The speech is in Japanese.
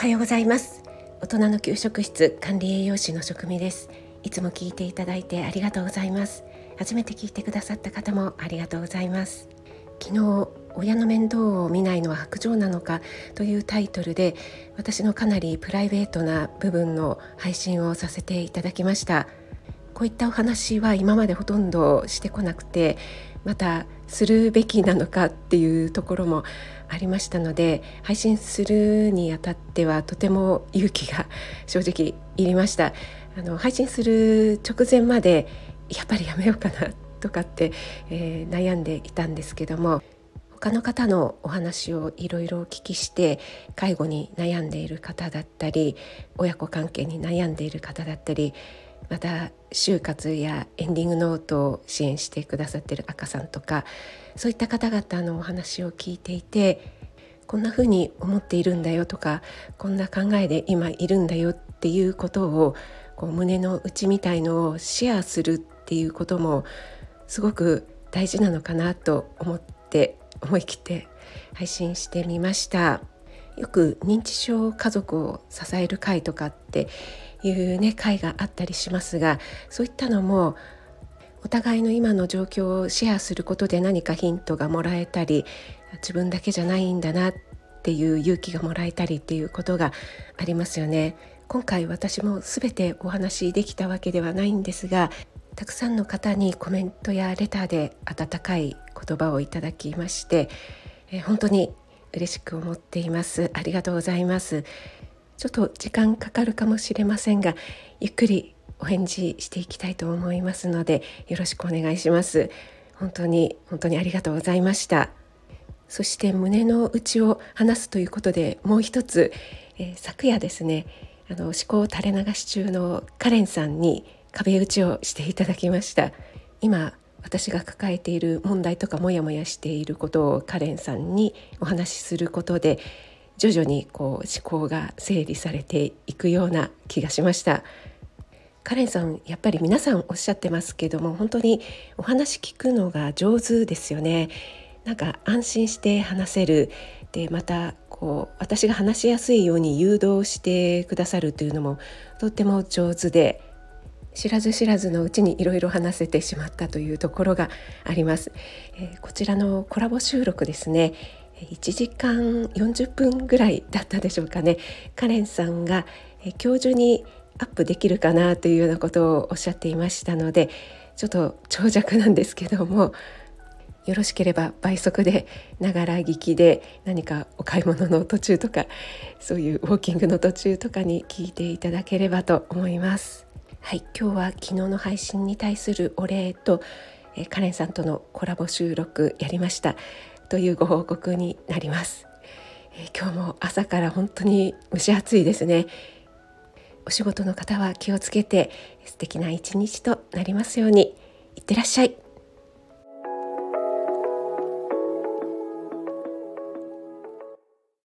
はようございます。大人の給食室管理栄養士の職味です。いつも聞いていただいてありがとうございます。初めて聞いてくださった方もありがとうございます。昨日親の面倒を見ないのは白状なのかというタイトルで私のかなりプライベートな部分の配信をさせていただきました。こういったお話は今までほとんどしてこなくてまたするべきなのかっていうところもありましたので配信するにあたってはとても勇気が正直いりました。あの配信する直前までやっぱりやめようかなとかって、えー、悩んでいたんですけども他の方のお話をいろいろお聞きして介護に悩んでいる方だったり親子関係に悩んでいる方だったりまた就活やエンディングノートを支援してくださってる赤さんとかそういった方々のお話を聞いていてこんな風に思っているんだよとかこんな考えで今いるんだよっていうことをこう胸の内みたいのをシェアするっていうこともすごく大事なのかなと思って思い切って配信してみました。よく認知症家族を支える会とかっていうね会があったりしますがそういったのもお互いの今の状況をシェアすることで何かヒントがもらえたり自分だけじゃないんだなっていう勇気がもらえたりっていうことがありますよね。今回私も全てお話しできたわけではないんですがたくさんの方にコメントやレターで温かい言葉をいただきまして、え本当に嬉しく思っていますありがとうございますちょっと時間かかるかもしれませんがゆっくりお返事していきたいと思いますのでよろしくお願いします。本当に本当にありがとうございました。そして胸の内を話すということでもう一つ、えー、昨夜ですねあの思考垂れ流し中のカレンさんに壁打ちをしていただきました。今私が抱えている問題とかモヤモヤしていることをカレンさんにお話しすることで徐々にこう思考が整理されていくような気がしました。カレンさんやっぱり皆さんおっしゃってますけども本当にお話聞くのが上手ですよね。なんか安心して話せる。でまたこう私が話しやすいように誘導してくださるというのもとっても上手で知らず知らずのうちにいろいろ話せてしまったというところがあります、えー、こちらのコラボ収録ですね。1時間40分ぐらいだったでしょうかねカレンさんが今日中にアップできるかなというようなことをおっしゃっていましたのでちょっと長尺なんですけどもよろしければ倍速でながら聞きで何かお買い物の途中とかそういうウォーキングの途中とかに聞いていただければと思います。はい、今日は昨日の配信に対するお礼と、えカレンさんとのコラボ収録やりましたというご報告になります、えー、今日も朝から本当に蒸し暑いですね。お仕事の方は気をつけて素敵な一日となりますように。いってらっしゃい。